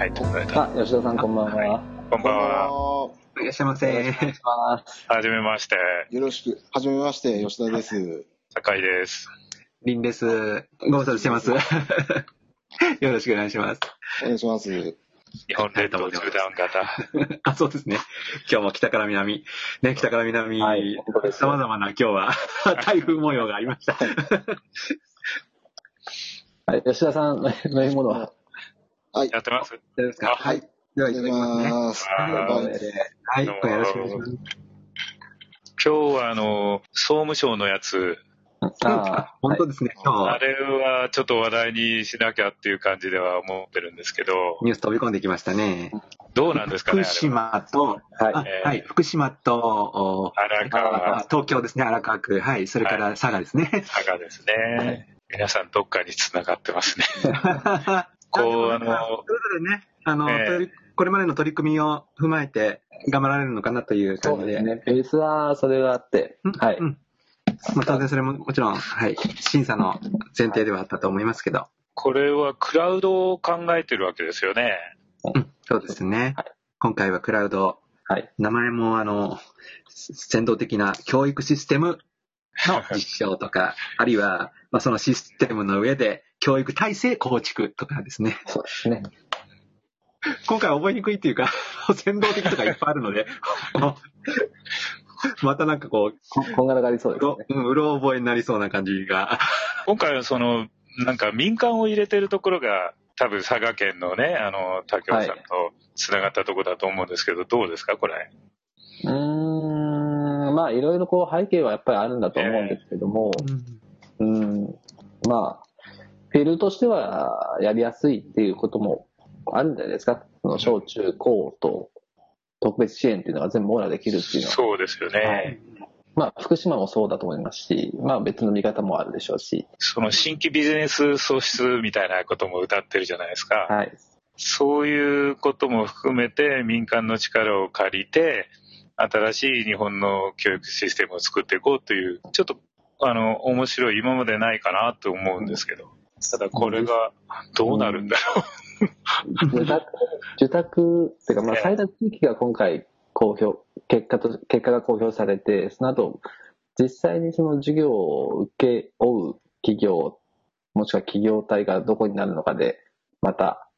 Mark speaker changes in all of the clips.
Speaker 1: 入ってもらえた
Speaker 2: あ、吉田さんこんばんは。
Speaker 1: こんばんは。
Speaker 3: いらっしゃいませ。
Speaker 2: お願いします。
Speaker 1: はじめまして、
Speaker 4: よろしく。はじめまして、吉田です。
Speaker 1: 酒井です。
Speaker 3: リンです。ご無沙汰してます。よろしくお願いします。
Speaker 4: お願いします。
Speaker 1: 日本列島縦断型。
Speaker 3: あ、そうですね。今日も北から南。ね、北から南、
Speaker 2: はい本当です
Speaker 3: 様々な今日は台風模様がありました。
Speaker 2: はい、吉田さん、飲み物は？
Speaker 4: はい。
Speaker 1: やってます？
Speaker 3: 大丈夫ですか？
Speaker 1: あ
Speaker 4: はい。
Speaker 3: では、
Speaker 4: い
Speaker 3: ただきます。
Speaker 1: はい
Speaker 3: よろしくお願いします。
Speaker 1: 今日はあの、総務省のやつ、
Speaker 3: あ、本当ですね。今日、
Speaker 1: あれはちょっと話題にしなきゃっていう感じでは思ってるんですけど、
Speaker 3: ニュース飛び込んできましたね。
Speaker 1: どうなんですかね、
Speaker 3: 福。島と、
Speaker 2: は？い
Speaker 3: あ
Speaker 1: えー
Speaker 3: はい、福島と、お
Speaker 1: 荒
Speaker 3: あ
Speaker 1: 川、
Speaker 3: 東京ですね、荒川区。はい、それから佐賀ですね。
Speaker 1: 佐賀ですね。皆さんどっかに繋がってますね。こうあの
Speaker 3: それぞれね、あの、
Speaker 1: ええ
Speaker 3: 取りこれまでの取り組みを踏まえて頑張られるのかなという
Speaker 2: そ
Speaker 3: 感じで。
Speaker 2: うですね。ベースはそれがあって
Speaker 3: うん、
Speaker 2: はい。
Speaker 3: うんまあ、当然それももちろん、はい、審査の前提ではあったと思いますけど。
Speaker 1: これはクラウドを考えてるわけですよね。
Speaker 3: うん、そうですね
Speaker 2: はい。
Speaker 3: 今回はクラウド、
Speaker 2: はい。
Speaker 3: 名前もあの、先導的な教育システムの実証とか、あるいは、まあ、そのシステムの上で教育体制構築とかですね。
Speaker 2: そうですね。
Speaker 3: 今回は覚えにくいっていうか、先導的とかいっぱいあるので、またなんかこう、
Speaker 2: ここんがらがりそう
Speaker 3: う
Speaker 2: ですね。
Speaker 3: ろうんうろ覚えになりそうな感じが。
Speaker 1: 今回はその、なんか民間を入れてるところが、多分佐賀県のね、あの、竹雄さんと繋がったところだと思うんですけど、どうですか、これ？
Speaker 2: うまあ、いろいろこう背景はやっぱりあるんだと思うんですけども、うん、まあ、フィールドとしてはやりやすいっていうこともあるんじゃないですか。その小中高と特別支援っていうのが全部網羅できるっていうのは。
Speaker 1: そうですよね。
Speaker 2: はいまあ、福島もそうだと思いますし、まあ別の見方もあるでしょうし、
Speaker 1: その新規ビジネス創出みたいなことも歌ってるじゃないですか。
Speaker 2: はい。
Speaker 1: そういうことも含めて民間の力を借りて、新しい日本の教育システムを作っていこうという、ちょっと、あの、面白い、今までないかなと思うんですけど。ただこれがどうなるんだろ
Speaker 2: 受託、受託っていうか、まあ
Speaker 1: ええ
Speaker 2: 最大地域が今回公表、結果と、結果が公表されて、その後、実際にその授業を受け負う企業、もしくは企業体がどこになるのかで、また、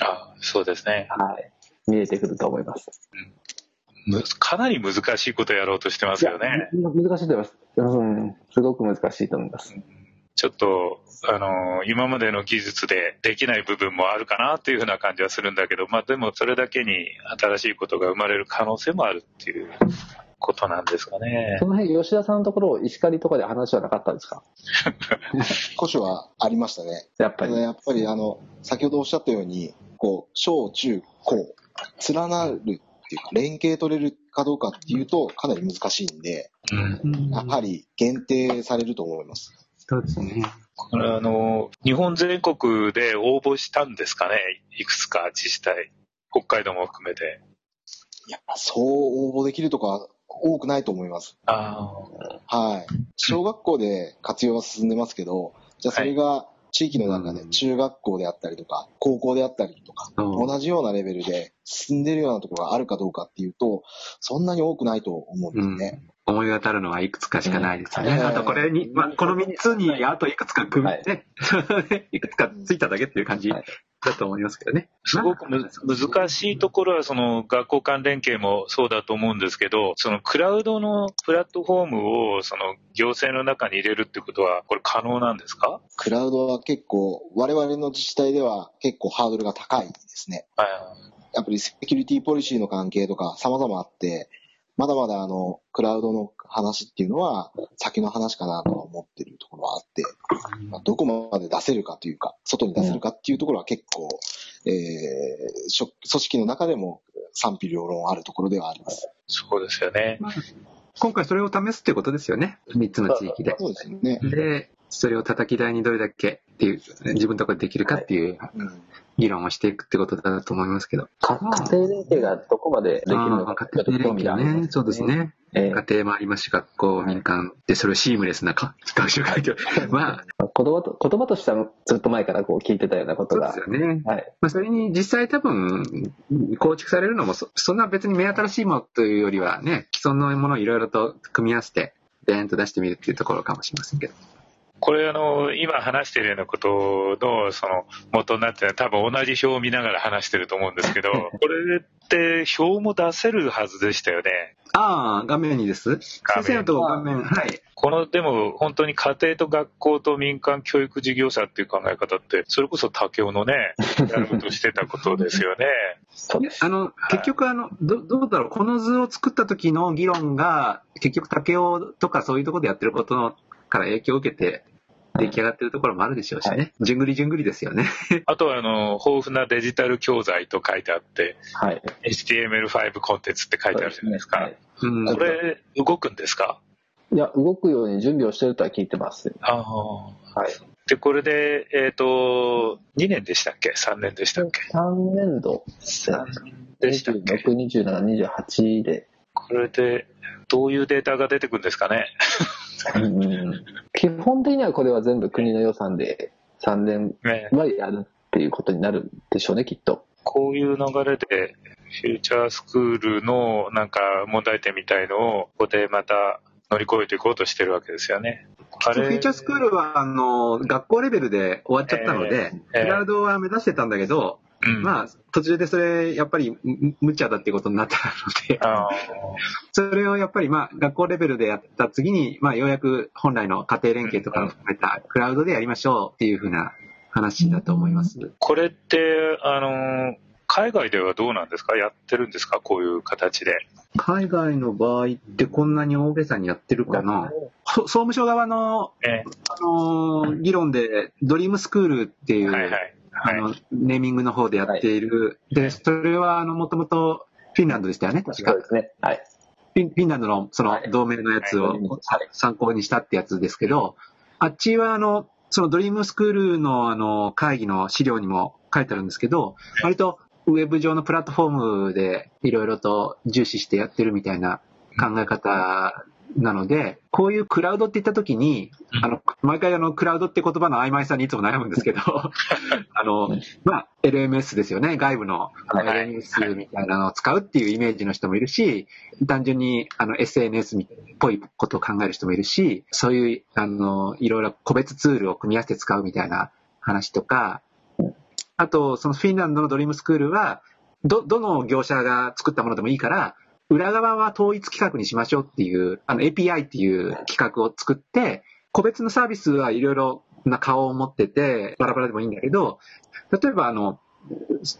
Speaker 1: う。あそうですね。
Speaker 2: はい、見えてくると思います。
Speaker 1: むかなり難しいことやろうとしてますよね。
Speaker 2: いや難しいと思います。うん、すごく難しいと思います。
Speaker 1: ちょっと、あの、今までの技術でできない部分もあるかなっていうふうな感じはするんだけど、まあでもそれだけに新しいことが生まれる可能性もあるっていうことなんですかね
Speaker 2: そ。の辺、吉田さんのところ、石狩とかで話はなかったんですか？
Speaker 4: 古書はありましたね。
Speaker 2: やっぱり。
Speaker 4: やっぱり、あの、先ほどおっしゃったように、こう、小中高、連なるっていうか、連携取れるかどうかっていうと、かなり難しいんで、
Speaker 1: うん。
Speaker 4: やはり限定されると思います。
Speaker 3: そうですね。
Speaker 1: これあの、日本全国で応募したんですかね？いくつか自治体。北海道も含めて。
Speaker 4: やっぱそう応募できるとか多くないと思います。
Speaker 1: ああ。
Speaker 4: はい。小学校で活用は進んでますけど、じゃあそれが地域の中で中学校であったりとか、高校であったりとか、同じようなレベルで進んでるようなところがあるかどうかっていうと、そんなに多くないと思うんですね。
Speaker 3: 思い当たるのはいくつかしかないですよね。
Speaker 4: うん。
Speaker 3: あとこれに、まあ、この3つにあといくつか組み、
Speaker 2: はい。
Speaker 3: ね、いくつかついただけっていう感じ。
Speaker 2: はい
Speaker 3: だと思いますけどね。
Speaker 1: すごくむ難しいところは、その学校間連携もそうだと思うんですけど、そのクラウドのプラットフォームをその行政の中に入れるってことは、これ可能なんですか？
Speaker 4: クラウドは結構、我々の自治体では結構ハードルが高いですね。
Speaker 1: はい。
Speaker 4: やっぱりセキュリティポリシーの関係とか様々あって、まだまだあの、クラウドの話っていうのは先の話かなとは思ってるところはあって、まあどこまで出せるかというか、外に出せるかっていうところは結構、えー、組織の中でも賛否両論あるところではあります。
Speaker 1: そうですよね。
Speaker 3: 今回それを試すっていうことですよね。3つの地域で。
Speaker 4: そうですよね。
Speaker 3: で、それを叩き台にどれだけっていう、自分のところでできるかっていう
Speaker 4: うん
Speaker 3: 議論をしていくってことだと思いますけど。
Speaker 2: か家庭連携がどこまでできるのか
Speaker 3: 家庭連携ね。そうです。ね。
Speaker 2: ええ
Speaker 3: 家庭もありますし、学校、民間で、それをシームレスなか学習環境。まあ、
Speaker 2: 言葉と言葉としてはずっと前からこう聞いてたようなことが
Speaker 3: そうです。よね。
Speaker 2: はい。
Speaker 3: まあ、それに実際多分、構築されるのもそ、そんな別に目新しいものというよりはね、既存のものをいろいろと組み合わせて、でーんと出してみるっていうところかもしれませんけど。
Speaker 1: これあの、今話しているようなことの、その、元になってるのは多分同じ表を見ながら話してると思うんですけど、これって表も出せるはずでしたよね？
Speaker 3: ああ、画面にです。先生のと画面、はい。
Speaker 1: この、でも本当に家庭と学校と民間教育事業者っていう考え方って、それこそ竹雄のね、やることしてたことですよね。
Speaker 2: そうです。
Speaker 3: あの、結局あの、ど、どうだろう、この図を作った時の議論が、結局竹雄とかそういうところでやってることのから影響を受けて、出来上がってるところもあるでしょうしね。じゅんぐりじゅんぐりですよね。
Speaker 1: あとはあの、豊富なデジタル教材と書いてあって、
Speaker 2: はい。
Speaker 1: HTML5 コンテンツって書いてあるじゃないですか。
Speaker 2: はい
Speaker 3: うん。
Speaker 1: これ、動くんですか？
Speaker 2: いや、動くように準備をしてるとは聞いてます。
Speaker 1: ああ。
Speaker 2: はい。
Speaker 1: で、これで、えっ、と、2年でしたっけ ?3 年でしたっけ
Speaker 2: ？3年度、
Speaker 1: 3年でしたっけ
Speaker 2: ？26、27、28で、
Speaker 1: これで、どういうデータが出てくるんですかね？
Speaker 2: うん基本的にはこれは全部国の予算で3年
Speaker 1: ね
Speaker 2: はやるっていうことになるんでしょうね、きっと。
Speaker 1: こういう流れで、フューチャースクールのなんか問題点みたいのを、ここでまた乗り越えていこうとしてるわけですよね。あ
Speaker 3: フューチャースクールは、あの、学校レベルで終わっちゃったので、
Speaker 1: ええ
Speaker 3: クラウドは目指してたんだけど、
Speaker 1: うん、
Speaker 3: まあ、途中でそれ、やっぱり、む無茶だっていうことになったので、
Speaker 1: あ
Speaker 3: それをやっぱり、まあ、学校レベルでやった次に、まあ、ようやく本来の家庭連携とかを含めたクラウドでやりましょうっていうふうな話だと思います。
Speaker 1: これって、あの、海外ではどうなんですか？やってるんですか？こういう形で。
Speaker 3: 海外の場合ってこんなに大げさにやってるかな？そ総務省側の、
Speaker 1: ね、
Speaker 3: あのー議論で、ドリームスクールっていう、
Speaker 1: はいはい。はい。
Speaker 3: あの、ネーミングの方でやっている。で、それは、あの、もともとフィンランドでしたよね、確か
Speaker 2: そう。ですね。はい。
Speaker 3: フィンフィンランドのその
Speaker 2: はい
Speaker 3: 同盟のやつを
Speaker 2: はい
Speaker 3: 参考にしたってやつですけど、あっちはあの、そのドリームスクールのあの会議の資料にも書いてあるんですけど、割とウェブ上のプラットフォームでいろいろと重視してやってるみたいな考え方なので、こういうクラウドって言った時に、あの、毎回あの、クラウドって言葉の曖昧さにいつも悩むんですけど、あの、まあ、LMS ですよね。外部の
Speaker 2: はい。
Speaker 3: LMS みたいなのを使うっていうイメージの人もいるし、単純にあの SNS っぽいことを考える人もいるし、そういう、あの、いろいろ個別ツールを組み合わせて使うみたいな話とか、あと、そのフィンランドのドリームスクールは、ど、どの業者が作ったものでもいいから、裏側は統一規格にしましょうっていう、あの API っていう規格を作って、個別のサービスはいろいろな顔を持ってて、バラバラでもいいんだけど、例えばあの、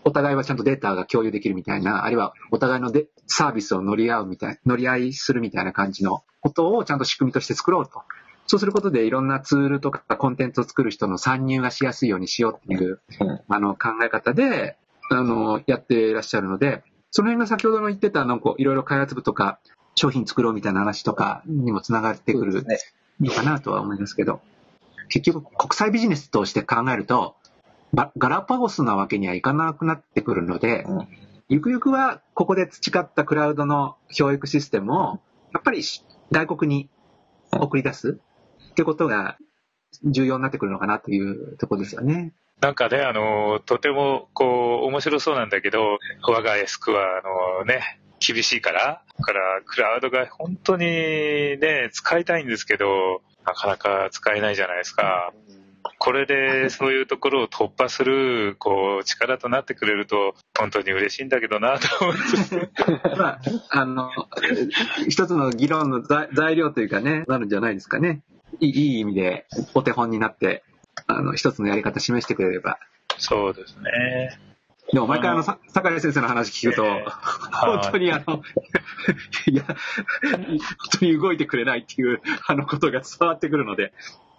Speaker 3: お互いはちゃんとデータが共有できるみたいな、あるいはお互いのでサービスを乗り合うみたい、乗り合いするみたいな感じのことをちゃんと仕組みとして作ろうと。そうすることでいろんなツールとかコンテンツを作る人の参入がしやすいようにしようっていう、
Speaker 2: うん
Speaker 3: あの考え方で、あの、やっていらっしゃるので、その辺が先ほどの言ってた、なんかいろいろ開発部とか商品作ろうみたいな話とかにもつながってくる
Speaker 2: ね。
Speaker 3: のかなとは思いますけど、結局国際ビジネスとして考えると、ばガラパゴスなわけにはいかなくなってくるので、
Speaker 2: うん
Speaker 3: ゆくゆくはここで培ったクラウドの教育システムを、やっぱり外国に送り出すってことが重要になってくるのかなというところですよね。
Speaker 1: なんかね、あの、とても、こう、面白そうなんだけど、我がエスクは、あのね、厳しいから、だから、クラウドが本当にね、使いたいんですけど、なかなか使えないじゃないですか。これで、そういうところを突破する、こう、力となってくれると、本当に嬉しいんだけどな、と思って。
Speaker 3: まあ、あの、一つの議論の材料というかね、なるんじゃないですかね。いい意味でお手本になって、あの、一つのやり方示してくれれば。
Speaker 1: そうですね。
Speaker 3: でも毎回あの、さ坂井先生の話聞くと、
Speaker 1: ええ。
Speaker 3: 本当にあの、い。や、本当に動いてくれないっていう、あのことが伝わってくるので、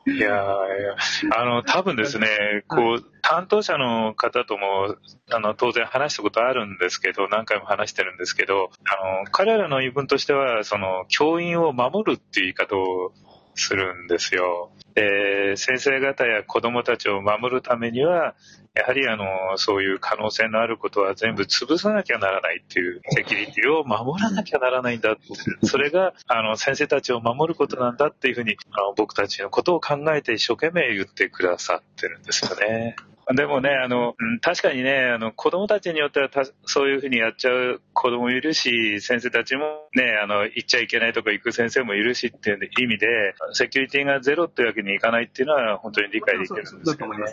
Speaker 1: いやーいや、あの、多分ですね、こう、担当者の方とも、あの、当然話したことあるんですけど、何回も話してるんですけど、あの、彼らの言い分としては、その、教員を守るっていう言い方をするんですよ。で、先生方や子供たちを守るためには、やはりあの、そういう可能性のあることは全部潰さなきゃならないっていうセキュリティを守らなきゃならないんだ。それが、あの、先生たちを守ることなんだっていうふうに、あの僕たちのことを考えて一生懸命言ってくださってるんですよね。でもね、あの、確かにね、あの、子供たちによってはそういうふうにやっちゃう子供いるし、先生たちもね、あの、行っちゃいけないとか行く先生もいるしっていう意味で、セキュリティがゼロっていうわけにいかないっていうのは本当に理解できるんですけどね。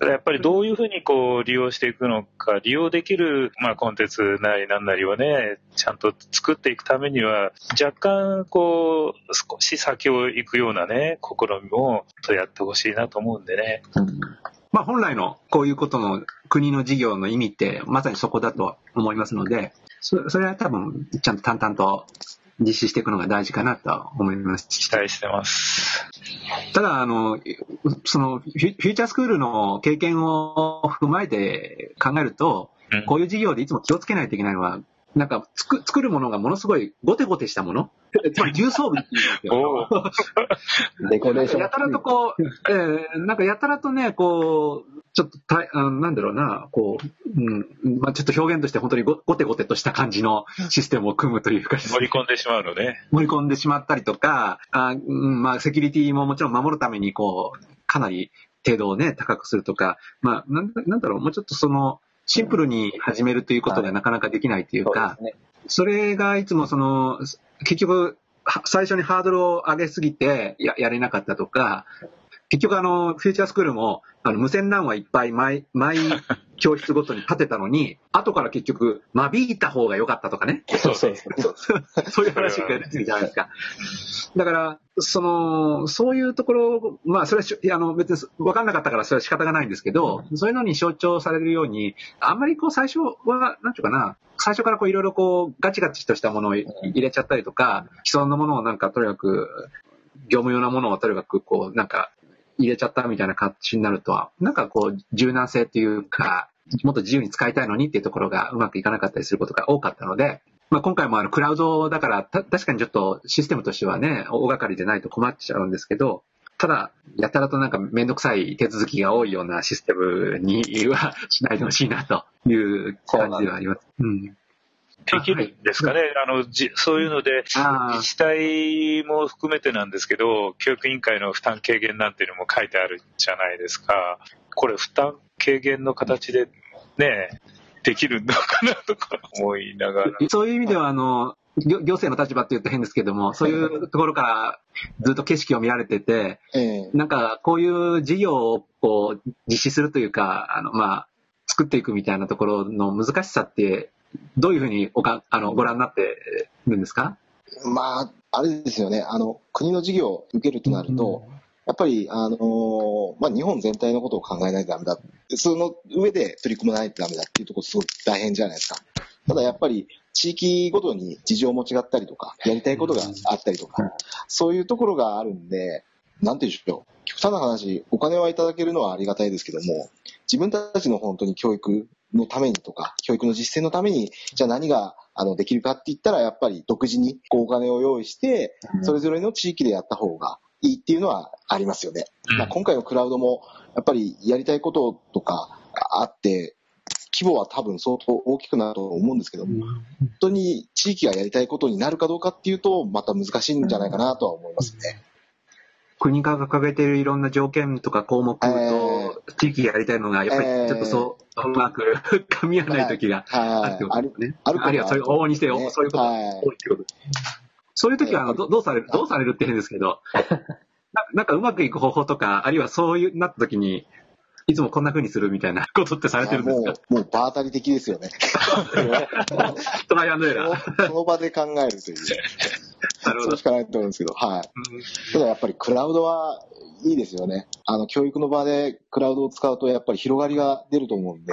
Speaker 1: やっぱりどういうふうにこう利用していくのか、利用できる、まあ、コンテンツなりなんなりをね、ちゃんと作っていくためには、若干こう、少し先を行くようなね、試みもやってほしいなと思うんでね。
Speaker 3: うんまあ本来のこういうことの国の事業の意味ってまさにそこだと思いますので、そそれは多分ちゃんと淡々と実施していくのが大事かなと思います。
Speaker 1: 期待してます。
Speaker 3: ただ、あの、そのフューチャースクールの経験を踏まえて考えると、こういう事業でいつも気をつけないといけないのは、なんか作作るものがものすごいゴテゴテしたもの？つまり重装備っていうんですよ。デコレーション。やたらとこう、えー、なんかやたらとね、こう、ちょっとたあなんだろうな、こう、うん、まあちょっと表現として本当にゴゴテゴテとした感じのシステムを組むというか、
Speaker 1: 盛り込んでしまうのね。
Speaker 3: 盛り込んでしまったりとか、あうん、まあセキュリティももちろん守るために、こう、かなり程度をね、高くするとか、まあなんなんだろう、もうちょっとその、シンプルに始めるということがなかなかできないというか、それがいつもその、結局、最初にハードルを上げすぎてややれなかったとか、結局あの、フューチャースクールも、あの、無線 LAN はいっぱい毎、毎教室ごとに立てたのに、後から結局、間引いた方が良かったとかね。
Speaker 2: そうそうそう。
Speaker 3: そういう話が出てるじゃないですか。だから、その、そういうところ、まあ、それは、あの、別に分かんなかったからそれは仕方がないんですけど、そういうのに象徴されるように、あんまりこう最初は、なんていうかな、最初からこういろいろこう、ガチガチとしたものを入れちゃったりとか、既存のものをなんかとにかく、業務用なものをとにかくこう、なんか、入れちゃったみたいな形になるとは、なんかこう、柔軟性っていうか、もっと自由に使いたいのにっていうところがうまくいかなかったりすることが多かったので、まあ、今回もあのクラウドだから確かにちょっとシステムとしてはね、大掛かりでないと困っちゃうんですけど、ただ、やたらとなんかめんどくさい手続きが多いようなシステムにはしないでほしいなという感じではあります。うん。で
Speaker 1: きるんですかね。あの、じそういうので、自治体も含めてなんですけど、教育委員会の負担軽減なんていうのも書いてあるじゃないですか。これ負担軽減の形でね、できるのかなとか思いながら。
Speaker 3: そういう意味では、あの、行政の立場って言うと変ですけども、そういうところからずっと景色を見られてて、えー、なんかこういう事業をこう実施するというか、あの、まあ、作っていくみたいなところの難しさって、どういうふうにおかあのご覧になってるんですか？
Speaker 4: まあ、あれですよね。あの、国の事業を受けるとなると、うんやっぱり、あのー、まあ、日本全体のことを考えないとダメだ。その上で取り組まないとダメだっていうところすごく大変じゃないですか。ただやっぱり、地域ごとに事情も違ったりとか、やりたいことがあったりとか、そういうところがあるんで、なんていうんでしょう。極端な話、お金はいただけるのはありがたいですけども、自分たちの本当に教育のためにとか、教育の実践のために、じゃあ何があのできるかって言ったら、やっぱり独自にお金を用意して、それぞれの地域でやった方がいいっていうのはありますよね。まあ、今回のクラウドも、やっぱりやりたいこととかあって、規模は多分相当大きくなると思うんですけども、本当に地域がやりたいことになるかどうかっていうと、また難しいんじゃないかなとは思いますね。
Speaker 3: 国が掲げているいろんな条件とか項目と、地域がやりたいのが、やっぱりちょっとそう、うまく 噛み合わない時があるってことですね。あるいはそういう、往々にして、そういうことが多いってこと。そういう時はあのどどうされる、どうされるって変ですけど、ななんかうまくいく方法とか、あるいはそういうなった時に、いつもこんな風にするみたいなことってされてるんですか？
Speaker 4: もう、もう場当たり的ですよね。
Speaker 3: トライアンドエラ
Speaker 4: ー。その 場で考えるという。なるほど。そうしかないと思うんですけど、はい。ただやっぱりクラウドはいいですよね。あの、教育の場でクラウドを使うとやっぱり広がりが出ると思うんで。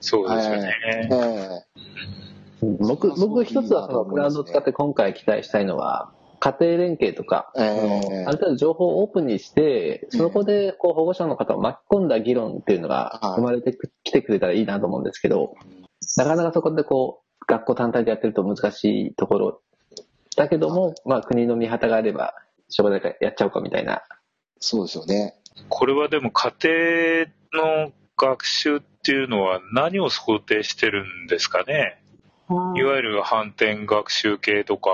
Speaker 1: そうですよね。えーえ
Speaker 2: ー、僕、僕一つはそのクラウドを使って今回期待したいのは、家庭連携とか、えー、ある程度情報をオープンにして、そこでこう保護者の方を巻き込んだ議論っていうのが生まれてきてくれたらいいなと思うんですけど、なかなかそこでこう、学校単体でやってると難しいところだけども、まあ国の見旗があればしょうがないからやっちゃおうかみたいな。
Speaker 4: そうですよね。
Speaker 1: これはでも家庭の学習っていうのは何を想定してるんですかね？いわゆる反転学習系とか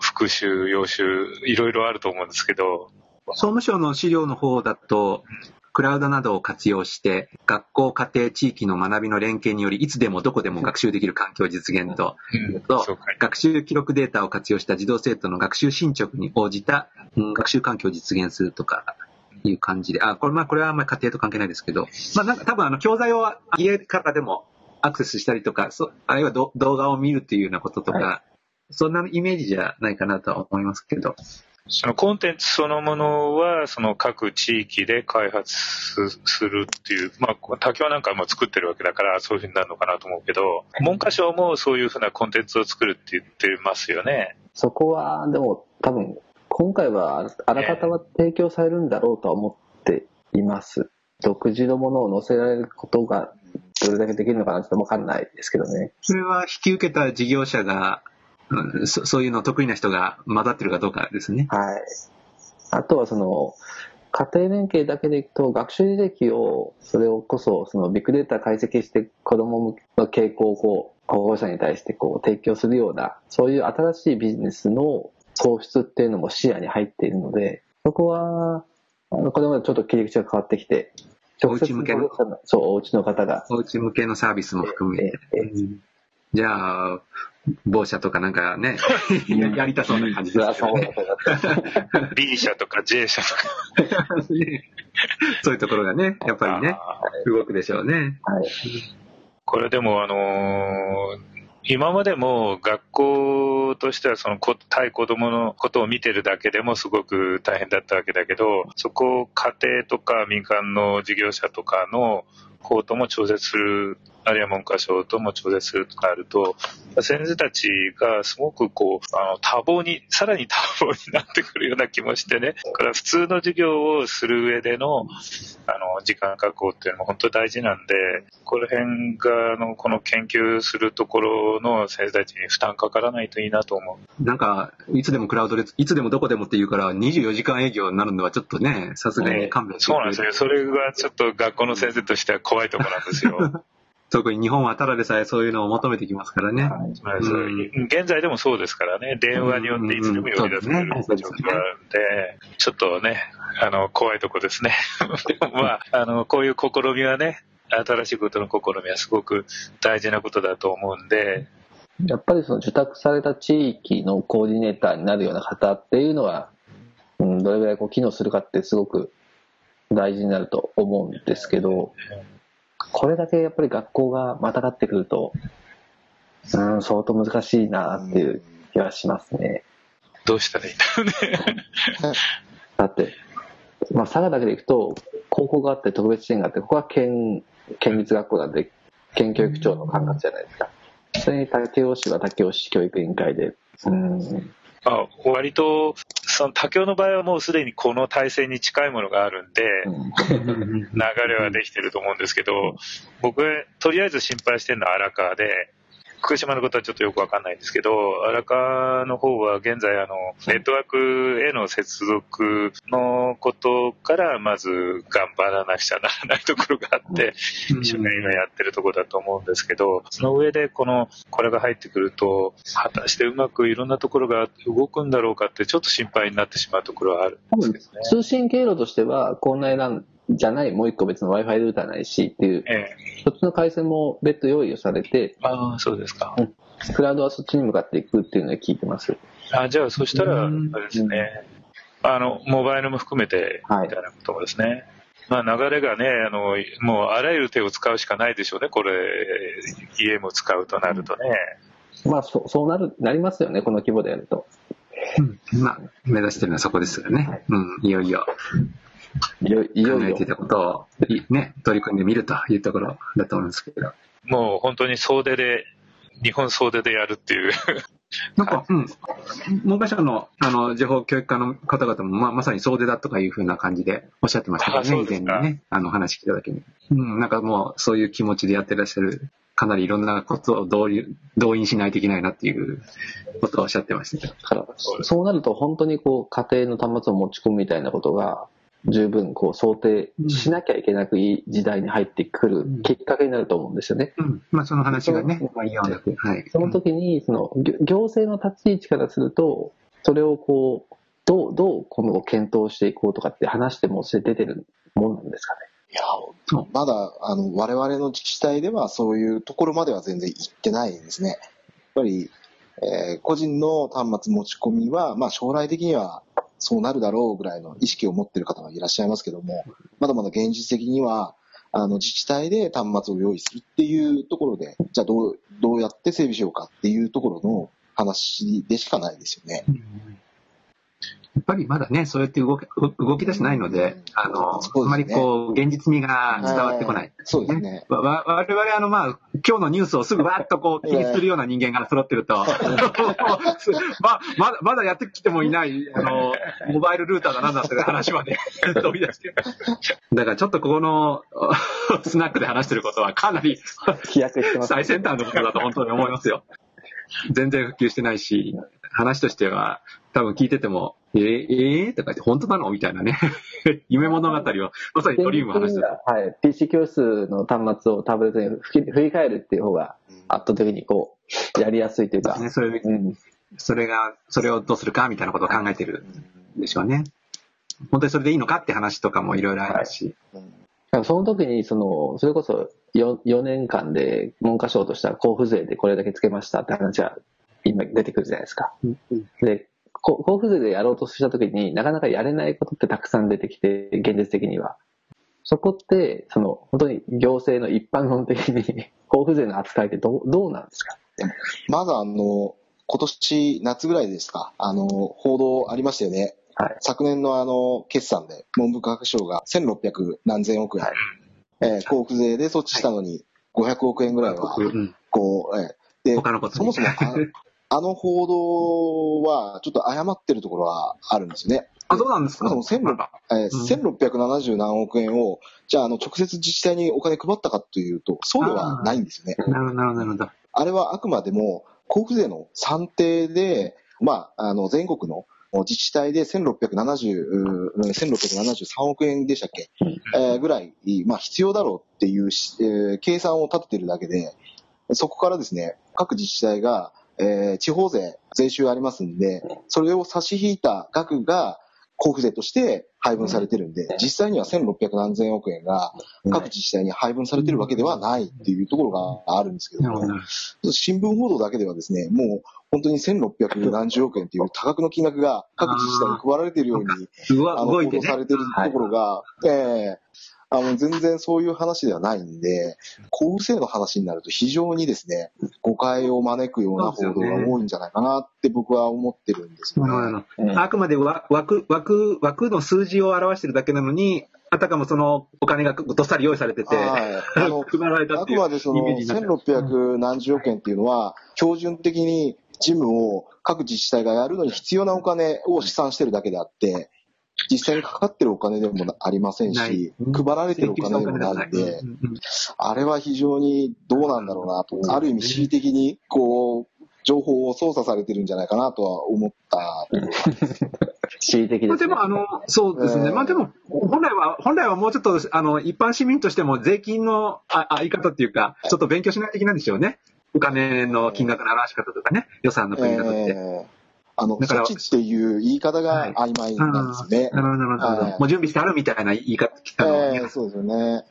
Speaker 1: 復習、予習、いろいろあると思うんですけど。
Speaker 3: 総務省の資料の方だと、クラウドなどを活用して、学校、家庭、地域の学びの連携により、いつでもどこでも学習できる環境実現と、うん、と学習記録データを活用した児童生徒の学習進捗に応じた、うん、学習環境を実現するとか、いう感じで、あ、これ、まあ、これはあんまり家庭と関係ないですけど、まあ、なんか多分あの、教材を家からでもアクセスしたりとか、そあるいは動画を見るっていうようなこととか、はい、そんなイメージじゃないかなとは思いますけど。
Speaker 1: そのコンテンツそのものは、その各地域で開発するっていう、まあ、多教なんかも作ってるわけだから、そういうふうになるのかなと思うけど、文科省もそういうふうなコンテンツを作るって言ってますよね。
Speaker 2: そこは、でも、多分、今回はあらかたは提供されるんだろうとは思っています。独自のものを載せられることがどれだけできるのかなってわかんないですけどね。
Speaker 3: それは引き受けた事業者がうん、そそういうの得意な人が混ざってるかどうかですね。
Speaker 2: はい。あとはその、家庭連携だけでいくと、学習履歴を、それをこそ、そのビッグデータ解析して子供の傾向をこう、保護者に対してこう提供するような、そういう新しいビジネスの創出っていうのも視野に入っているので、そこは、あの、これまでちょっと切り口が変わってきて、
Speaker 3: 直接向けの、
Speaker 2: そう、お家の方が。
Speaker 3: お家向けのサービスも含めて。じゃあ、某社とかなんかね、やりたそうな感じですよね。
Speaker 1: B 社とか J 社とか。
Speaker 3: そういうところがね、やっぱりね、動くでしょうね。はい、
Speaker 1: これでもあのー今までも学校としてはその対子供のことを見てるだけでもすごく大変だったわけだけど、そこを家庭とか民間の事業者とかの方とも調節するあるいは文科省とも調整するとなると、先生たちがすごくこう、あの、多忙に、さらに多忙になってくるような気もしてね、だから普通の授業をする上での、あの、時間確保っていうのも本当に大事なんで、この辺が、あの、この研究するところの先生たちに負担かからないといいなと思
Speaker 3: う。なんか、いつでもクラウドで、いつでもどこでもって言うから、24時間営業になるのはちょっとね、さすがに勘弁
Speaker 1: して、ね、そうなんですよ。それがちょっと学校の先生としては怖いところなんですよ。
Speaker 3: 特に日本はただでさえそういうのを求めてきますからね。
Speaker 1: うん、現在でもそうですからね、電話によっていつでも呼び出せる状況があるんで、ちょっとね、あの、怖いとこですね。で もまあ、あの、こういう試みはね、新しいことの試みはすごく大事なことだと思うんで、
Speaker 2: やっぱりその受託された地域のコーディネーターになるような方っていうのは、うん、どれぐらいこう機能するかってすごく大事になると思うんですけど、これだけやっぱり学校がまたがってくると、うん、相当難しいなっていう気はしますね。
Speaker 1: どうしたらいいんだろうね。
Speaker 2: だって、まあ、佐賀だけでいくと、高校があって特別支援があって、ここは県、県立学校なんで、県教育長の管轄じゃないですか。それに武雄市は武雄市教育委員会で、うん、
Speaker 1: あ割と、その他教の場合はもうすでにこの体制に近いものがあるんで、流れはできてると思うんですけど、僕、とりあえず心配してるのは荒川で、福島のことはちょっとよくわかんないんですけど、荒川の方は現在あの、ネットワークへの接続のことからまず頑張らなくちゃならないところがあって、一生懸命やってるところだと思うんですけど、その上でこの、これが入ってくると、果たしてうまくいろんなところが動くんだろうかってちょっと心配になってしまうところはあるんですけどね。
Speaker 2: 通信経路としては、校内ランじゃないもう一個別の Wi-Fi ルーターないしっていう、ええ、そっちの回線も別途用意をされて、
Speaker 1: ああ、そうですか、
Speaker 2: うん。クラウドはそっちに向かっていくっていうのを聞いてます。
Speaker 1: あじゃあ、そしたら、あれですね、あの、モバイルも含めて、みたいなことですね。はいまあ流れがね、あの、もうあらゆる手を使うしかないでしょうね、これ、家も使うとなるとね。
Speaker 2: まあ、そそうなる、なりますよね、この規模でやると。
Speaker 3: うん、まあ、目指してるのはそこですよね。はい、うん、いよいよ。いよいよ考えていたことを、ね、取り組んでみるというところだと思うんですけど。
Speaker 1: もう本当に総出で、日本総出でやるっていう
Speaker 3: なんか、うん。文科省の、あの、情報教育課の方々も、まあ、まさに総出だとかいうふうな感じでおっしゃってましたけどね、以前にね、あの話聞いた時に。うん、なんかもう、そういう気持ちでやってらっしゃるかなりいろんなことを動員動員しないといけないなっていうことをおっしゃってましたね。
Speaker 2: だからそうなると本当にこう家庭の端末を持ち込むみたいなことが十分こう想定しなきゃいけなくいい時代に入ってくるきっかけになると思うんですよね。
Speaker 3: うん。まあその話がね、まあいいようなく。はい。
Speaker 2: その時にその行行政の立ち位置からするとそれをこうどうどう今後検討していこうとかって話しても出てるもんなんですかね？
Speaker 4: いや、まだ、あの、我々の自治体ではそういうところまでは全然行ってないんですね。やっぱり、えー個人の端末持ち込みは、まあ将来的にはそうなるだろうぐらいの意識を持ってる方がいらっしゃいますけども、まだまだ現実的には、あの、自治体で端末を用意するっていうところで、じゃあどう、どうやって整備しようかっていうところの話でしかないですよね。
Speaker 3: やっぱりまだね、そうやって動き動き出してないので、あの、
Speaker 4: ね
Speaker 3: あまりこう、現実味が伝わってこない。
Speaker 4: そうですね。
Speaker 3: わわ我々あの、まあ、今日のニュースをすぐわーっとこう、気にするような人間が揃ってると、ま、まだ、まだやってきてもいない、あの、モバイルルーターだなんだって話まで 飛び出して。だからちょっとここの、スナックで話してることはかなり。最先端のことだと本当に思いますよ。全然普及してないし、話としては、多分聞いてても、えー、えー、とか言って、本当なの？みたいなね。夢物語を、まさにドリームの話だ。
Speaker 2: はい。PC 教室の端末をタブレットに振り振り返るっていう方が圧倒的にこう、やりやすいというか。
Speaker 3: ね、それ
Speaker 2: うん。
Speaker 3: それが、それをどうするかみたいなことを考えてるんでしょうね。本当にそれでいいのかって話とかもいろいろあるし。
Speaker 4: うん
Speaker 2: だからその時に、その、それこそ 4, 4年間で文科省としては交付税でこれだけつけましたって話が今出てくるじゃないですか。で、こ交付税でやろうとした時になかなかやれないことってたくさん出てきて、現実的には。そこって、その、本当に行政の一般論的に交付税の扱いってどうどうなんですか？
Speaker 4: まずあの、今年夏ぐらいですか、あの、報道ありましたよね。
Speaker 2: はい。
Speaker 4: 昨年のあの、決算で文部科学省が1600何千億円、えー交付税で措置したのに500億円ぐらいは、
Speaker 3: うん
Speaker 4: こう、えーで、
Speaker 3: 他のことに。
Speaker 4: そもそもああの報道はちょっと誤ってるところはあるんですよね。
Speaker 3: あ、そうなんですか？
Speaker 4: そもそも1600えー1670何億円を、じゃあ、あの、直接自治体にお金配ったかというと、そうではないんですよね。
Speaker 3: なるほど、なるほど。
Speaker 4: あれはあくまでも交付税の算定で、まあ、あの、全国の自治体で1670、うん1673億円でしたっけ、えーぐらい、まあ、必要だろうっていうし、えー計算を立ててるだけで、そこからですね、各自治体が、えー地方税、税収ありますんで、それを差し引いた額が交付税として配分されてるんで、実際には1600何千億円が各自治体に配分されてるわけではないっていうところがあるんですけども新聞報道だけではですね、もう本当に1600何十億円っていう多額の金額が各自治体に配られているように、あの、報。道されてるところが、ええあの、全然そういう話ではないんで、交付税の話になると非常にですね、誤解を招くような報道が多いんじゃないかなって僕は思ってるんですよね。
Speaker 3: るほどあくまでわ枠、枠、枠の数字を表してるだけなのに、あたかもそのお金がどっさり用意されてて、
Speaker 4: はい。あの、
Speaker 3: 配られたっ
Speaker 4: あく
Speaker 3: ていう
Speaker 4: までその
Speaker 3: イメージになってる。
Speaker 4: 1600何十億円っていうのは、標準的に事務を各自治体がやるのに必要なお金を試算してるだけであって、実際にかかってるお金でもありません
Speaker 3: ない。
Speaker 4: し、配られてるお金でもないんで
Speaker 3: う、んうん
Speaker 4: あれは非常にどうなんだろうなと、ある意味恣意的に、こう、情報を操作されてるんじゃないかなとは思ったところ
Speaker 2: 恣意 的です、ね。
Speaker 3: まあでも、あの、そうですね。
Speaker 4: えー
Speaker 3: まあでも、本来は、本来はもうちょっと、あの、一般市民としても税金のああり方っていうか、ちょっと勉強しないといけないんでしょうね。お金の金額の表し方とかね、予算の組み方って。
Speaker 4: えーあの、措置っていう言い方が曖昧なんですよね。
Speaker 3: なるほど、なるほどもう準備してあるみたいな言い方、
Speaker 4: えーそうですよね。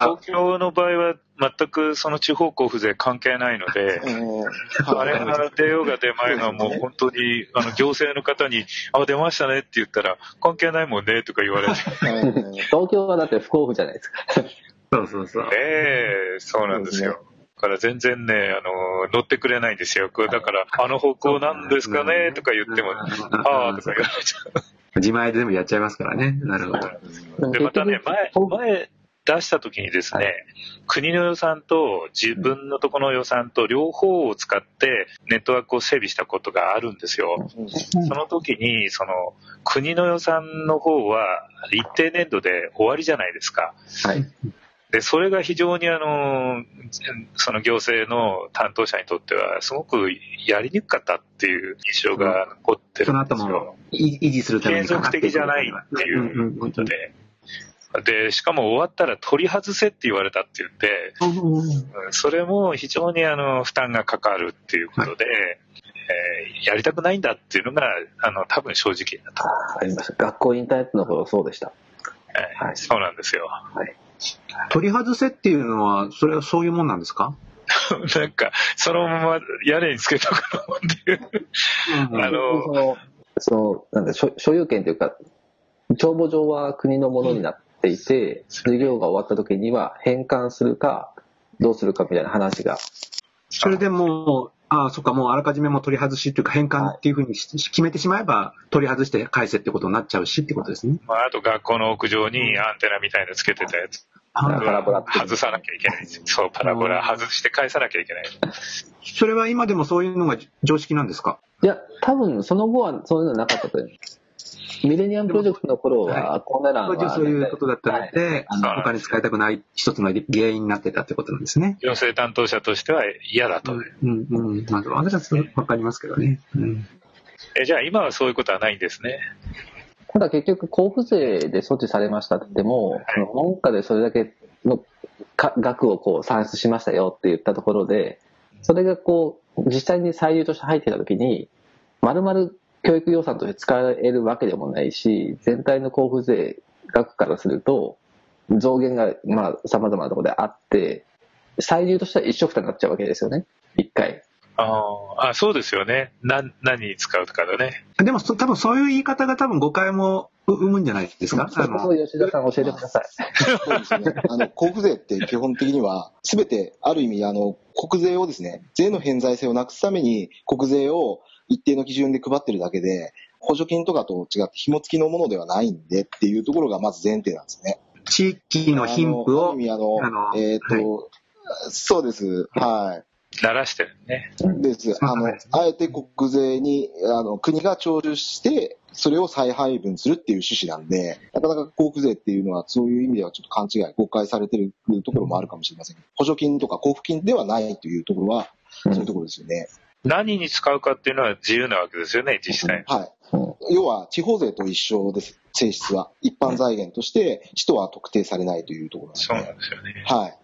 Speaker 1: 東京の場合は全くその地方交付税関係ないので
Speaker 4: え、ー
Speaker 1: あれが出ようが出まいがもう本当にあの行政の方に、あ、出ましたねって言ったら、関係ないもんねとか言われて、
Speaker 4: えー
Speaker 2: 東京はだって不交付じゃないですか。
Speaker 3: そうそうそう。
Speaker 1: ええそうなんですよ。だから全然ね、あの、乗ってくれないんですよ。だから、あの方向なんですかね？とか言っても、ああとか言われちゃう。
Speaker 3: 自前で全部やっちゃいますからね。なるほど。
Speaker 1: で、またね、前前出した時にですね、国の予算と自分のところの予算と両方を使ってネットワークを整備したことがあるんですよ。その時に、その、国の予算の方は一定年度で終わりじゃないですか。
Speaker 2: はい。
Speaker 1: で、それが非常にあの、その行政の担当者にとっては、すごくやりにくかったっていう印象が残ってるんですよ。その後も
Speaker 3: 維持するため
Speaker 1: に。継続的じゃないっていうことで。で、しかも終わったら取り外せって言われたって言って、それも非常にあの、負担がかかるっていうことで、はいえー、やりたくないんだっていうのが、あの、多分正直だと。
Speaker 2: ありました。学校インターネットの頃そうでした。
Speaker 1: はい、そうなんですよ。はい。
Speaker 3: 取り外せっていうのは、それはそういうもんなんですか？
Speaker 1: なんか、そのまま屋根につけとくのっていう。
Speaker 2: あの、その、なんだ所、所有権というか、帳簿上は国のものになっていて、授業が終わった時には返還するか、どうするかみたいな話が。
Speaker 3: それでもう、ああ、そっか、もうあらかじめも取り外しっていうか返還っていうふうに決めてしまえば、取り外して返せってことになっちゃうしってことですね。
Speaker 1: まあ、あと学校の屋上にアンテナみたいなつけてたやつ。パラボラ外さなきゃいけない。そう、パラボラ外して返さなきゃいけない。
Speaker 3: それは今でもそういうのが常識なんですか？
Speaker 2: いや、多分その後はそういうのなかったと思います。ミレニアムプロジェクトの頃は、こんな欄
Speaker 3: は、そういうことだったので、はい、お金使いたくない一つの原因になってたってことなんですね。
Speaker 1: 行政担当者としては嫌だと。うん、
Speaker 3: うん、まあ、私はわかりますけどね。うん、
Speaker 1: えじゃあ今はそういうことはないんですね。
Speaker 2: ただ結局、交付税で措置されましたって言っても、はい、文科でそれだけの額をこう算出しましたよって言ったところで、それがこう、実際に歳入として入ってたときに、まるまる教育予算として使えるわけでもないし、全体の交付税額からすると、増減が、まあ、様々なところであって、歳入としては一緒くたになっちゃうわけですよね。一回。
Speaker 1: ああ、そうですよね。な、何に使うとかだね。
Speaker 3: でも、多分そういう言い方が多分誤解も生むんじゃないですか？
Speaker 2: あの、吉田さん教えてください。
Speaker 4: そうですね。あの、交付税って基本的には、すべて、ある意味、あの、国税をですね、税の偏在性をなくすために、国税を一定の基準で配ってるだけで、補助金とかと違って紐付きのものではないんでっていうところがまず前提なんですね。
Speaker 3: 地域の貧富を。あ
Speaker 4: の、あのえっ、ー、と、はい、そうです。はい。
Speaker 1: 鳴らしてるね。
Speaker 4: です。あの、あえて国税に、あの、国が徴収して、それを再配分するっていう趣旨なんで、なかなか交付税っていうのはそういう意味ではちょっと勘違い、誤解されてるところもあるかもしれません。補助金とか交付金ではないというところは、そういうところですよね。
Speaker 1: 何に使うかっていうのは自由なわけですよね、実際。
Speaker 4: はい。要は、地方税と一緒です、性質は。一般財源として、使途は特定されないというところなん
Speaker 1: です、ね、そうなんですよね。
Speaker 4: はい。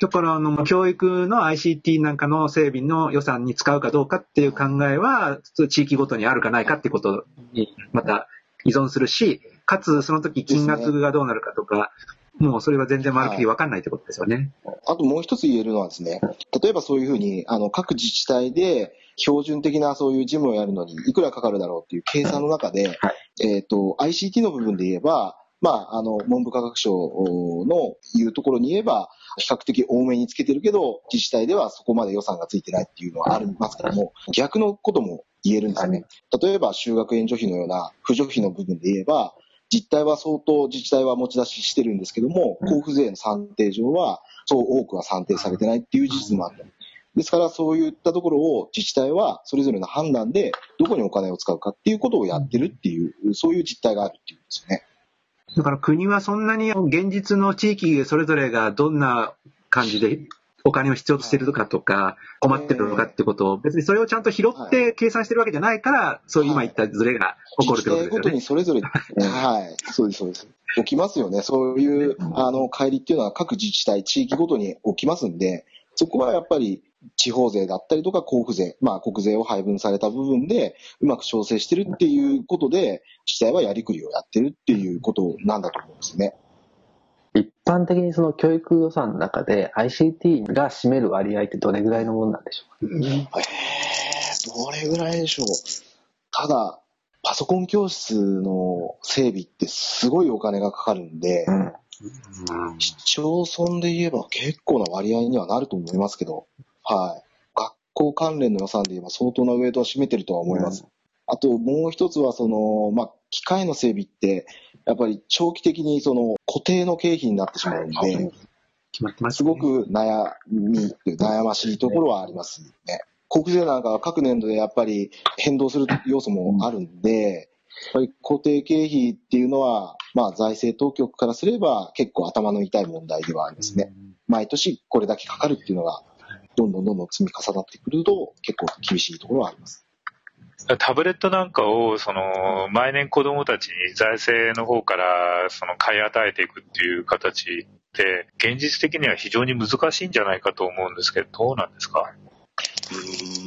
Speaker 3: だから、あの、教育の ICT なんかの整備の予算に使うかどうかっていう考えは、地域ごとにあるかないかってことにまた依存するし、かつその時金額がどうなるかとか、もうそれは全然まるっきり分かんないってことですよね。
Speaker 4: はい、あともう一つ言えるのはですね、例えばそういうふうに、あの、各自治体で標準的なそういう事務をやるのにいくらかかるだろうっていう計算の中で、はい、えっ、ー、と、ICT の部分で言えば、まあ、あの、文部科学省の言うところに言えば、比較的多めにつけてるけど、自治体ではそこまで予算がついてないっていうのはありますけども、逆のことも言えるんですね。例えば、修学援助費のような扶助費の部分で言えば、実態は相当自治体は持ち出ししてるんですけども、交付税の算定上は、そう多くは算定されてないっていう事実もあった。ですから、そういったところを自治体はそれぞれの判断で、どこにお金を使うかっていうことをやってるっていう、そういう実態があるっていうんですよね。
Speaker 3: だから国はそんなに現実の地域それぞれがどんな感じでお金を必要としているのかとか、困ってるのかってことを、別にそれをちゃんと拾って計算してるわけじゃないから、そういう今言ったズレが起こるってことですよね。ごと
Speaker 4: にそれぞれ、はい、そうです、そうです。起きますよね。そういう、あの、帰りっていうのは各自治体、地域ごとに起きますんで、そこはやっぱり地方税だったりとか交付税、まあ国税を配分された部分でうまく調整してるっていうことで、自治体はやりくりをやってるっていうことなんだと思うんですね。
Speaker 2: 一般的にその教育予算の中で ICT が占める割合ってどれぐらいのものなんでしょうか、え
Speaker 4: ー、どれぐらいでしょう。ただ、パソコン教室の整備ってすごいお金がかかるんで、うん、市町村で言えば結構な割合にはなると思いますけど、はい。学校関連の予算で言えば相当なウェイトは占めてるとは思います。うん、あともう一つは、その、まあ、機械の整備って、やっぱり長期的にその固定の経費になってしまうんで、はいすごく悩み、悩ましいところはありますね。国税なんかは各年度でやっぱり変動する要素もあるんで、ぱり固定経費っていうのは、まあ財政当局からすれば結構頭の痛い問題ではありますね。毎年これだけかかるっていうのが、どんどんどんどん積み重なってくると結構厳しいところはあります。
Speaker 1: タブレットなんかを、その、毎年子供たちに財政の方から、その、買い与えていくっていう形って、現実的には非常に難しいんじゃないかと思うんですけど、どうなんですか？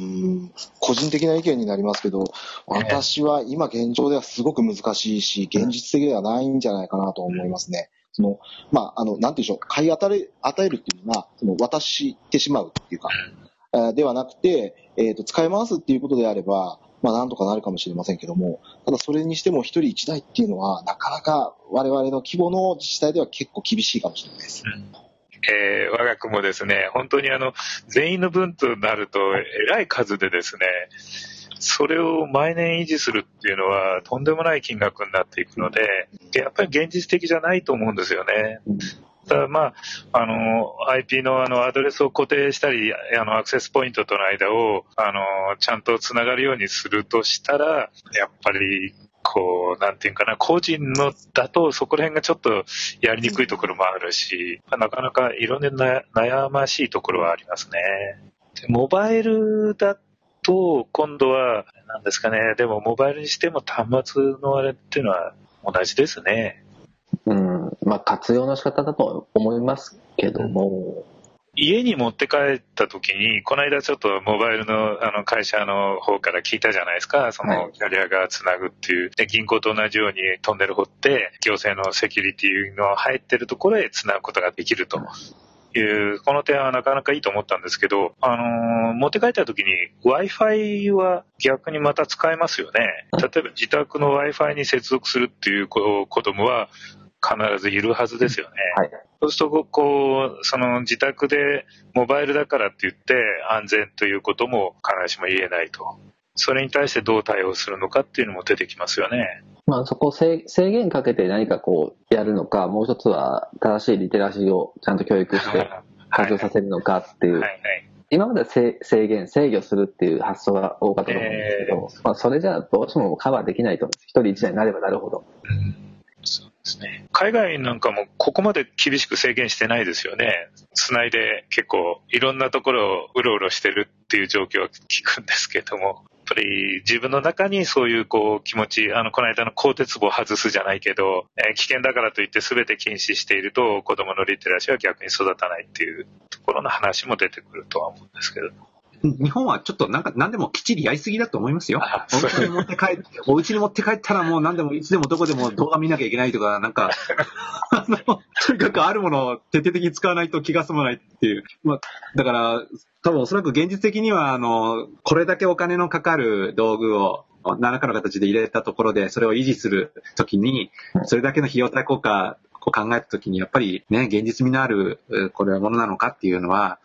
Speaker 4: うん。個人的な意見になりますけど、私は今現状ではすごく難しいし、現実的ではないんじゃないかなと思いますね。その、まあ、あの、なんていうんでしょう、買い与え与えるっていうのは、その渡してしまうっていうか、ではなくて、えっ、ー、と、使い回すっていうことであれば、まあなんとかなるかもしれませんけども、ただそれにしても一人一台っていうのは、なかなか我々の規模の自治体では結構厳しいかもしれないです。うん
Speaker 1: えー、我が区もですね、本当にあの、全員の分となると、えらい数でですね、それを毎年維持するっていうのは、とんでもない金額になっていくので、やっぱり現実的じゃないと思うんですよね。ただまあ、あの、IP のあの、アドレスを固定したり、あの、アクセスポイントとの間を、あの、ちゃんと繋がるようにするとしたら、やっぱり、こう、なんていうかな、個人のだとそこら辺がちょっとやりにくいところもあるし、なかなかいろんな悩ましいところはありますね。モバイルだと、今度は、なんですかね、でもモバイルにしても端末のあれっていうのは同じですね。
Speaker 2: うん、まあ活用の仕方だと思いますけども、
Speaker 1: 家に持って帰った時に、この間ちょっとモバイルのあの会社の方から聞いたじゃないですか、そのキャリアがつなぐっていう、で銀行と同じようにトンネル掘って、行政のセキュリティの入ってるところへつなぐことができると。いう、この点はなかなかいいと思ったんですけど、あのー、持って帰った時に Wi-Fi は逆にまた使えますよね。例えば自宅の Wi-Fi に接続するっていう子供は、必ずいるはずですよね。はい、そうすると、こう、その自宅でモバイルだからって言って安全ということも必ずしも言えないと。それに対してどう対応するのかっていうのも出てきますよね。
Speaker 2: まあそこ制限かけて何かこうやるのか、もう一つは正しいリテラシーをちゃんと教育して 活用させるのかっていう。はいはいはい今までは制限、制御するっていう発想が多かったと思うんですけど、えー、まあ、それじゃどうしてもカバーできないと思うんです。一人一台になればなるほど。うん
Speaker 1: ですね。海外なんかもここまで厳しく制限してないですよね。つないで結構いろんなところをうろうろしてるっていう状況は聞くんですけども、やっぱり自分の中にそういうこう気持ち、あの、この間の鋼鉄棒外すじゃないけど、えー、危険だからといって全て禁止していると子供のリテラシーは逆に育たないっていうところの話も出てくるとは思うんですけど。
Speaker 3: 日本はちょっとなんか何でもきっちりやりすぎだと思いますよ。お家に持って帰って、お家に持って帰ったらもう何でもいつでもどこでも動画見なきゃいけないとか、なんか、あの、とにかくあるものを徹底的に使わないと気が済まないっていう。まあ、だから、多分おそらく現実的には、あの、これだけお金のかかる道具を何らかの形で入れたところで、それを維持するときに、それだけの費用対効果を考えたときに、やっぱりね、現実味のある、これはものなのかっていうのは、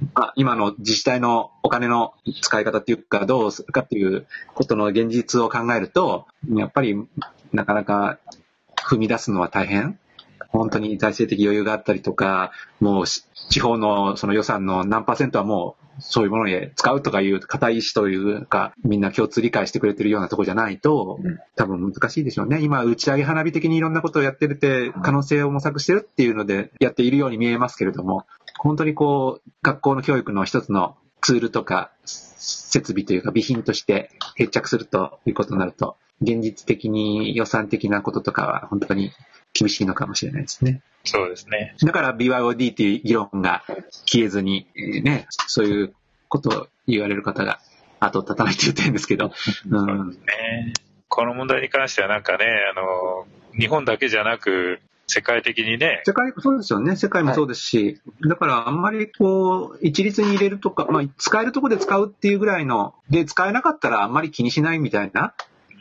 Speaker 3: うん、まあ、今の自治体のお金の使い方っていうか、どうするかっていうことの現実を考えると、やっぱりなかなか踏み出すのは大変。本当に財政的余裕があったりとか、もう地方のその予算の何パーセントはもうそういうものに使うとかいう固い意志というか、みんな共通理解してくれてるようなとこじゃないと、多分難しいでしょうね。今、打ち上げ花火的にいろんなことをやってるって、可能性を模索してるっていうので、やっているように見えますけれども、本当にこう、学校の教育の一つのツールとか、設備というか備品として定着するということになると、現実的に予算的なこととかは本当に厳しいのかもしれないですね。
Speaker 1: そうですね。
Speaker 3: だから BYOD っていう議論が消えずに、ね、そういうことを言われる方が後を絶たないって言ってるんですけど。
Speaker 1: うん、ね。この問題に関してはなんかね、あの、日本だけじゃなく、世界的にね。
Speaker 3: 世界、そうですよね。世界もそうですし、はい、だからあんまりこう、一律に入れるとか、まあ、使えるとこで使うっていうぐらいの、で、使えなかったらあんまり気にしないみたいな、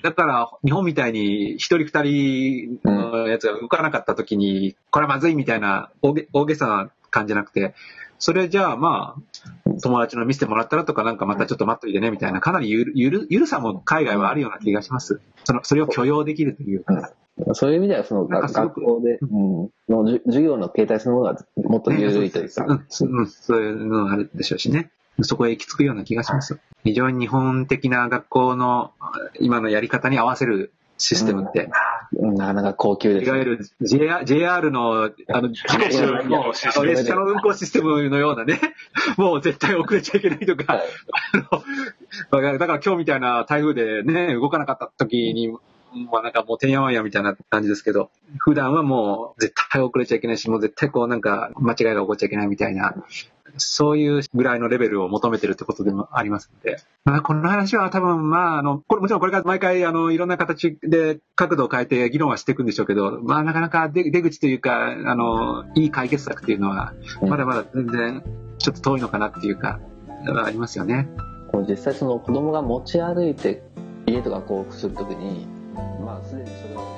Speaker 3: だから、日本みたいに一人二人のやつが動かなかった時に、これはまずいみたいな大げ大げさな感じじゃなくて、それじゃあまあ、友達の見せてもらったらとかなんかまたちょっと待っといてねみたいな、かなりゆる、ゆる、ゆるさも海外はあるような気がします。その、それを許容できるという。か。
Speaker 2: そういう意味では、その学校で、うん、の授業の形態そのものがもっと緩いというか、ん、
Speaker 3: そういうのがあるでしょうしね。そこへ行き着くような気がします。非常に日本的な学校の今のやり方に合わせるシステムって。
Speaker 2: なかなか高級です、
Speaker 3: いわゆる JR, JR の、あの、列車の運行システムのようなね、もう絶対遅れちゃいけないとか、
Speaker 2: はい。
Speaker 3: あの、だからだから今日みたいな台風でね、動かなかった時に、まあなんかもうてんやわんやみたいな感じですけど、普段はもう絶対遅れちゃいけないし、もう絶対こうなんか間違いが起こっちゃいけないみたいな、そういうぐらいのレベルを求めてるってことでもありますので、まあこの話は多分まああの、これもちろんこれから毎回あの、いろんな形で角度を変えて議論はしていくんでしょうけど、まあなかなか出出口というか、あの、いい解決策っていうのは、
Speaker 2: うん
Speaker 3: まだまだ全然ちょっと遠いのかなっていうか、ありますよね。
Speaker 2: こう実際その子供が持ち歩いて家とかこうするときに、まあすでにそれをやって